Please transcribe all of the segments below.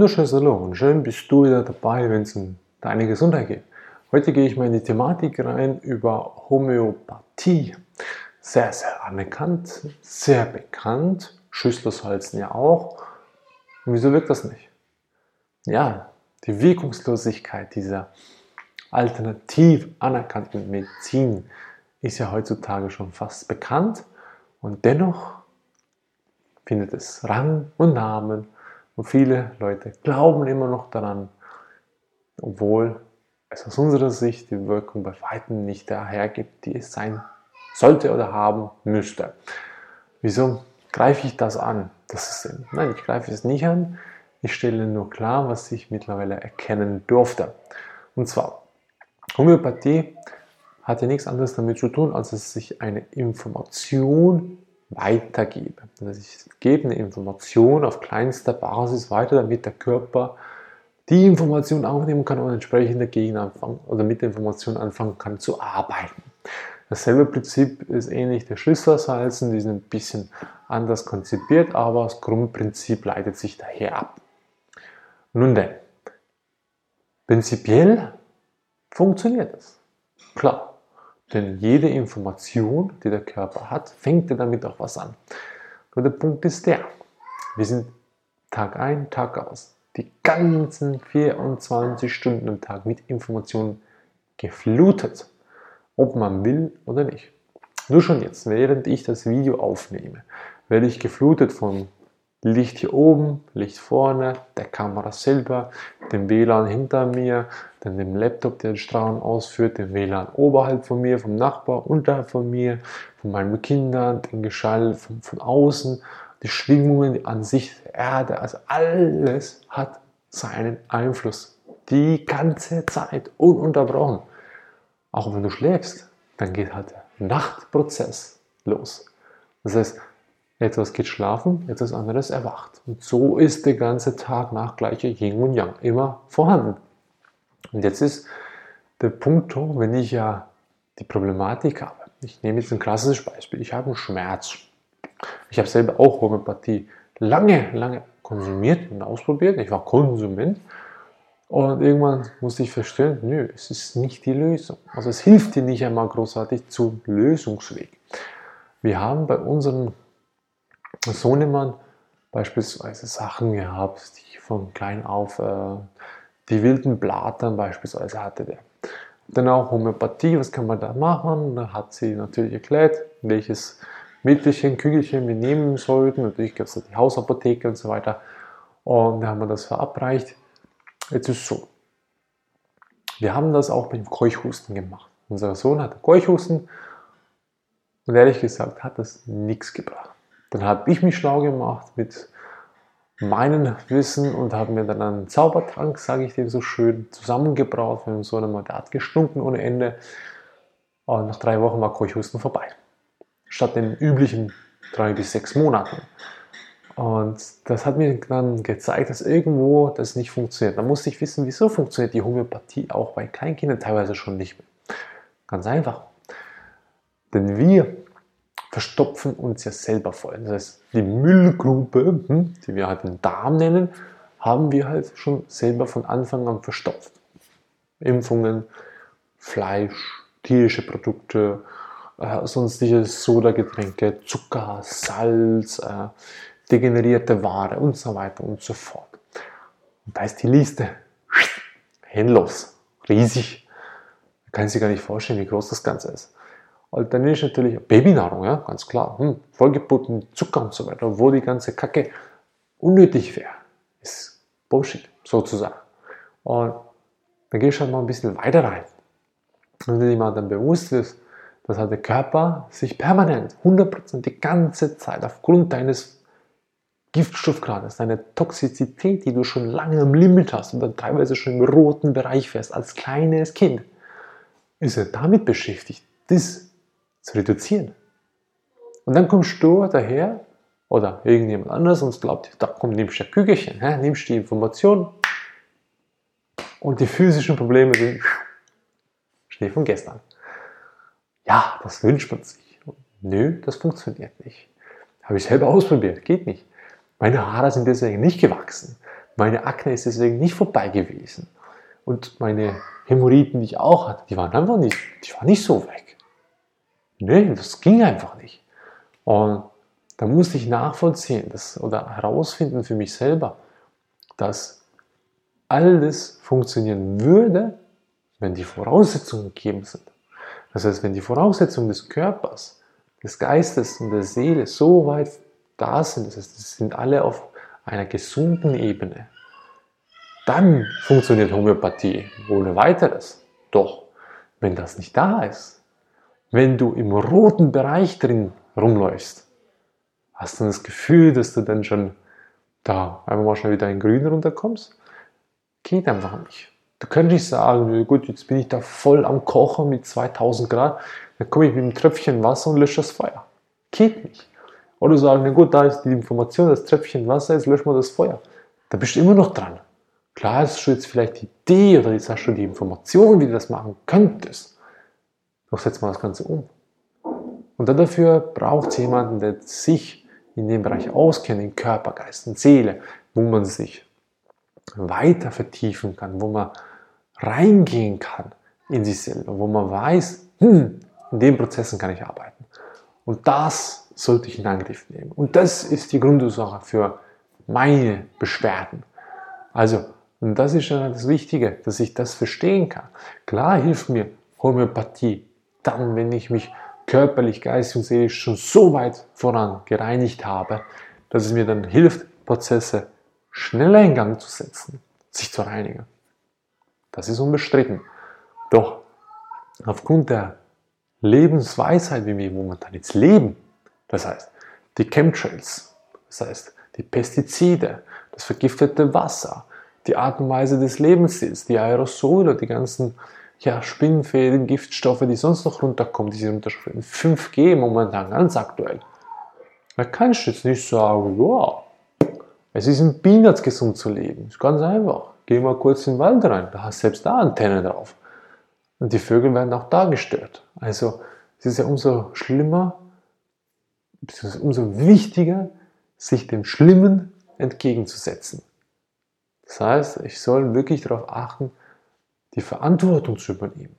wunderschönes Hallo und schön bist du wieder dabei, wenn es um deine Gesundheit geht. Heute gehe ich mal in die Thematik rein über Homöopathie. Sehr, sehr anerkannt, sehr bekannt, Schüsslersalzen ja auch. Und wieso wirkt das nicht? Ja, die Wirkungslosigkeit dieser alternativ anerkannten Medizin ist ja heutzutage schon fast bekannt und dennoch findet es Rang und Namen und viele Leute glauben immer noch daran, obwohl es aus unserer Sicht die Wirkung bei weitem nicht dahergibt, die es sein sollte oder haben müsste. Wieso greife ich das an? Das ist, nein, ich greife es nicht an. Ich stelle nur klar, was ich mittlerweile erkennen durfte. Und zwar, Homöopathie hat ja nichts anderes damit zu tun, als dass sich eine Information weitergebe. Das heißt, ich gebe eine Information auf kleinster Basis weiter, damit der Körper die Information aufnehmen kann und entsprechend dagegen anfangen oder mit der Information anfangen kann zu arbeiten. Dasselbe Prinzip ist ähnlich der Schlüsselsalzen, die sind ein bisschen anders konzipiert, aber das Grundprinzip leitet sich daher ab. Nun denn, prinzipiell funktioniert es. Klar, denn jede Information, die der Körper hat, fängt er damit auch was an. Nur der Punkt ist der, wir sind Tag ein, Tag aus, die ganzen 24 Stunden am Tag mit Informationen geflutet, ob man will oder nicht. Nur schon jetzt, während ich das Video aufnehme, werde ich geflutet von Licht hier oben, Licht vorne, der Kamera selber, dem WLAN hinter mir, dann dem Laptop, der den Strahlen ausführt, dem WLAN oberhalb von mir, vom Nachbar, unterhalb von mir, von meinen Kindern, den Geschall von, von außen, die Schwingungen, die Ansicht der Erde, also alles hat seinen Einfluss. Die ganze Zeit, ununterbrochen. Auch wenn du schläfst, dann geht halt der Nachtprozess los. Das heißt, etwas geht schlafen, etwas anderes erwacht. Und so ist der ganze Tag nach gleiche Yin und Yang immer vorhanden. Und jetzt ist der Punkt, wenn ich ja die Problematik habe. Ich nehme jetzt ein klassisches Beispiel. Ich habe einen Schmerz. Ich habe selber auch Homöopathie lange, lange konsumiert und ausprobiert. Ich war Konsument. Und irgendwann musste ich feststellen, nö, es ist nicht die Lösung. Also es hilft dir nicht einmal großartig zum Lösungsweg. Wir haben bei unseren Sohnemann beispielsweise Sachen gehabt, die von klein auf äh, die wilden Blattern beispielsweise hatte der. Dann auch Homöopathie, was kann man da machen? Da hat sie natürlich erklärt, welches Mittelchen, Kügelchen wir nehmen sollten. Natürlich gab es da die Hausapotheke und so weiter. Und da haben wir das verabreicht. Jetzt ist es so. Wir haben das auch mit dem Keuchhusten gemacht. Unser Sohn hatte Keuchhusten und ehrlich gesagt hat das nichts gebracht. Dann habe ich mich schlau gemacht mit meinem Wissen und habe mir dann einen Zaubertrank, sage ich dem so schön, zusammengebraut. Wir haben so einmal, der hat gestunken ohne Ende. Und nach drei Wochen war Keuchhusten vorbei. Statt den üblichen drei bis sechs Monaten. Und das hat mir dann gezeigt, dass irgendwo das nicht funktioniert. Da musste ich wissen, wieso funktioniert die Homöopathie auch bei Kleinkindern teilweise schon nicht mehr. Ganz einfach. Denn wir verstopfen uns ja selber voll. Das heißt, die Müllgrube, hm, die wir halt den Darm nennen, haben wir halt schon selber von Anfang an verstopft. Impfungen, Fleisch, tierische Produkte, äh, sonstige Sodagetränke, Zucker, Salz, äh, degenerierte Ware und so weiter und so fort. Und da ist die Liste endlos, riesig. Man kann sich gar nicht vorstellen, wie groß das Ganze ist. Alternativ natürlich Babynahrung, ja, ganz klar. Hm, vollgeputzt mit Zucker und so weiter, wo die ganze Kacke unnötig wäre. Ist Bullshit, sozusagen. Und dann gehst du halt mal ein bisschen weiter rein. Und wenn dir mal dann bewusst ist, dass halt der Körper sich permanent, 100% die ganze Zeit aufgrund deines Giftstoffgrades, deiner Toxizität, die du schon lange am Limit hast und dann teilweise schon im roten Bereich fährst, als kleines Kind, ist er damit beschäftigt, das zu reduzieren. Und dann kommst du daher oder irgendjemand anderes und glaubt, da komm, nimmst du ein Kügelchen, hä? nimmst die Information und die physischen Probleme sind Schnee von gestern. Ja, das wünscht man sich. Nö, das funktioniert nicht. Habe ich selber ausprobiert, geht nicht. Meine Haare sind deswegen nicht gewachsen, Meine Akne ist deswegen nicht vorbei gewesen. Und meine Hämorrhoiden, die ich auch hatte, die waren einfach nicht, die waren nicht so weg. Nee, das ging einfach nicht. Und da musste ich nachvollziehen das, oder herausfinden für mich selber, dass alles funktionieren würde, wenn die Voraussetzungen gegeben sind. Das heißt, wenn die Voraussetzungen des Körpers, des Geistes und der Seele so weit da sind, das heißt, sie sind alle auf einer gesunden Ebene, dann funktioniert Homöopathie ohne weiteres. Doch, wenn das nicht da ist, wenn du im roten Bereich drin rumläufst, hast du das Gefühl, dass du dann schon da einfach mal schnell wieder in Grün runterkommst? Geht einfach nicht. Du könntest nicht sagen, gut, jetzt bin ich da voll am Kochen mit 2000 Grad, dann komme ich mit einem Tröpfchen Wasser und lösche das Feuer. Geht nicht. Oder sagen, na gut, da ist die Information, das Tröpfchen Wasser, jetzt löschen wir das Feuer. Da bist du immer noch dran. Klar hast du jetzt vielleicht die Idee oder jetzt hast du die Information, wie du das machen könntest. Doch setz mal das Ganze um. Und dafür braucht es jemanden, der sich in dem Bereich auskennt, in Körper, Geist und Seele, wo man sich weiter vertiefen kann, wo man reingehen kann in sich selber, wo man weiß, hm, in den Prozessen kann ich arbeiten. Und das sollte ich in Angriff nehmen. Und das ist die Grundursache für meine Beschwerden. Also, und das ist ja das Wichtige, dass ich das verstehen kann. Klar hilft mir Homöopathie dann, wenn ich mich körperlich, geistig und seelisch schon so weit voran gereinigt habe, dass es mir dann hilft, Prozesse schneller in Gang zu setzen, sich zu reinigen. Das ist unbestritten. Doch aufgrund der Lebensweisheit, wie wir momentan jetzt leben, das heißt die Chemtrails, das heißt die Pestizide, das vergiftete Wasser, die Art und Weise des Lebensstils, die Aerosole, die ganzen ja, Spinnenfäden, Giftstoffe, die sonst noch runterkommen, diese runterspringen. 5G momentan ganz aktuell. Da kannst du jetzt nicht sagen, ja, es ist in Peanuts gesund zu leben. Ist ganz einfach. Geh mal kurz in den Wald rein, da hast selbst da Antennen drauf. Und die Vögel werden auch da gestört. Also es ist ja umso schlimmer, umso wichtiger, sich dem Schlimmen entgegenzusetzen. Das heißt, ich soll wirklich darauf achten, die Verantwortung zu übernehmen.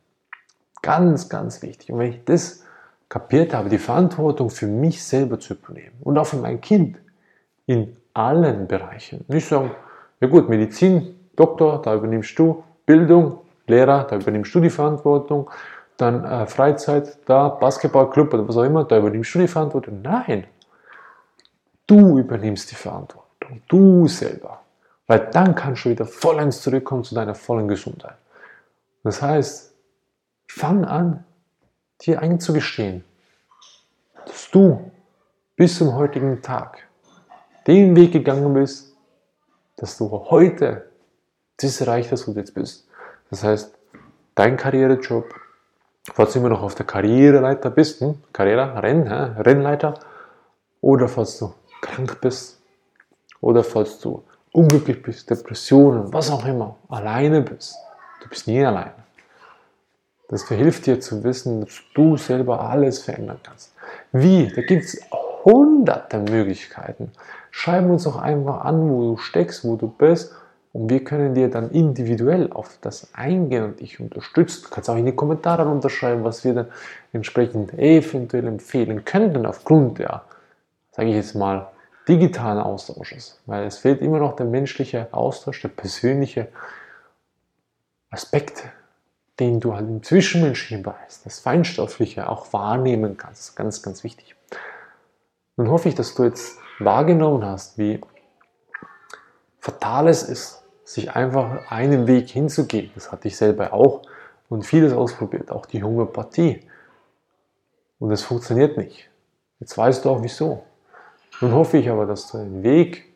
Ganz, ganz wichtig. Und wenn ich das kapiert habe, die Verantwortung für mich selber zu übernehmen und auch für mein Kind in allen Bereichen. Nicht sagen, ja gut, Medizin, Doktor, da übernimmst du, Bildung, Lehrer, da übernimmst du die Verantwortung, dann äh, Freizeit, da Basketballclub oder was auch immer, da übernimmst du die Verantwortung. Nein, du übernimmst die Verantwortung, du selber. Weil dann kannst du wieder vollends zurückkommen zu deiner vollen Gesundheit. Das heißt, fang an, dir einzugestehen, dass du bis zum heutigen Tag den Weg gegangen bist, dass du heute das erreicht hast, du jetzt bist. Das heißt, dein Karrierejob, falls du immer noch auf der Karriereleiter bist, hm? Karriere, Renn, hä? Rennleiter, oder falls du krank bist, oder falls du unglücklich bist, Depressionen, was auch immer, alleine bist. Du bist nie alleine. Das verhilft dir zu wissen, dass du selber alles verändern kannst. Wie? Da gibt es hunderte Möglichkeiten. Schreib uns doch einfach an, wo du steckst, wo du bist und wir können dir dann individuell auf das eingehen und dich unterstützen. Du kannst auch in die Kommentare unterschreiben, was wir dann entsprechend eventuell empfehlen könnten aufgrund der, sage ich jetzt mal, digitalen Austausches. Weil es fehlt immer noch der menschliche Austausch, der persönliche Aspekt, den du halt im Zwischenmenschlichen Bereich, das Feinstoffliche auch wahrnehmen kannst. Ganz, ganz wichtig. Nun hoffe ich, dass du jetzt wahrgenommen hast, wie fatal es ist, sich einfach einen Weg hinzugehen. Das hatte ich selber auch und vieles ausprobiert, auch die Homöopathie. Und es funktioniert nicht. Jetzt weißt du auch wieso. Nun hoffe ich aber, dass du den Weg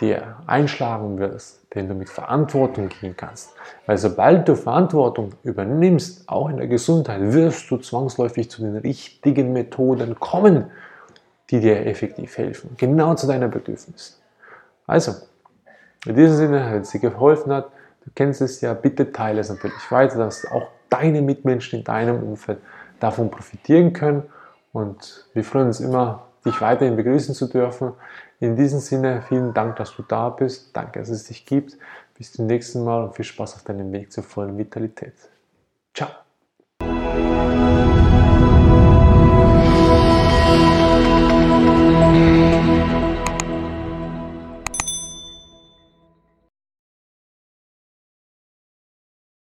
dir einschlagen wirst, den du mit Verantwortung gehen kannst. Weil sobald du Verantwortung übernimmst, auch in der Gesundheit, wirst du zwangsläufig zu den richtigen Methoden kommen, die dir effektiv helfen, genau zu deiner Bedürfnis. Also, in diesem Sinne, wenn es dir geholfen hat, du kennst es ja, bitte teile es natürlich weiter, dass auch deine Mitmenschen in deinem Umfeld davon profitieren können. Und wir freuen uns immer, dich weiterhin begrüßen zu dürfen. In diesem Sinne, vielen Dank, dass du da bist. Danke, dass es dich gibt. Bis zum nächsten Mal und viel Spaß auf deinem Weg zur vollen Vitalität. Ciao.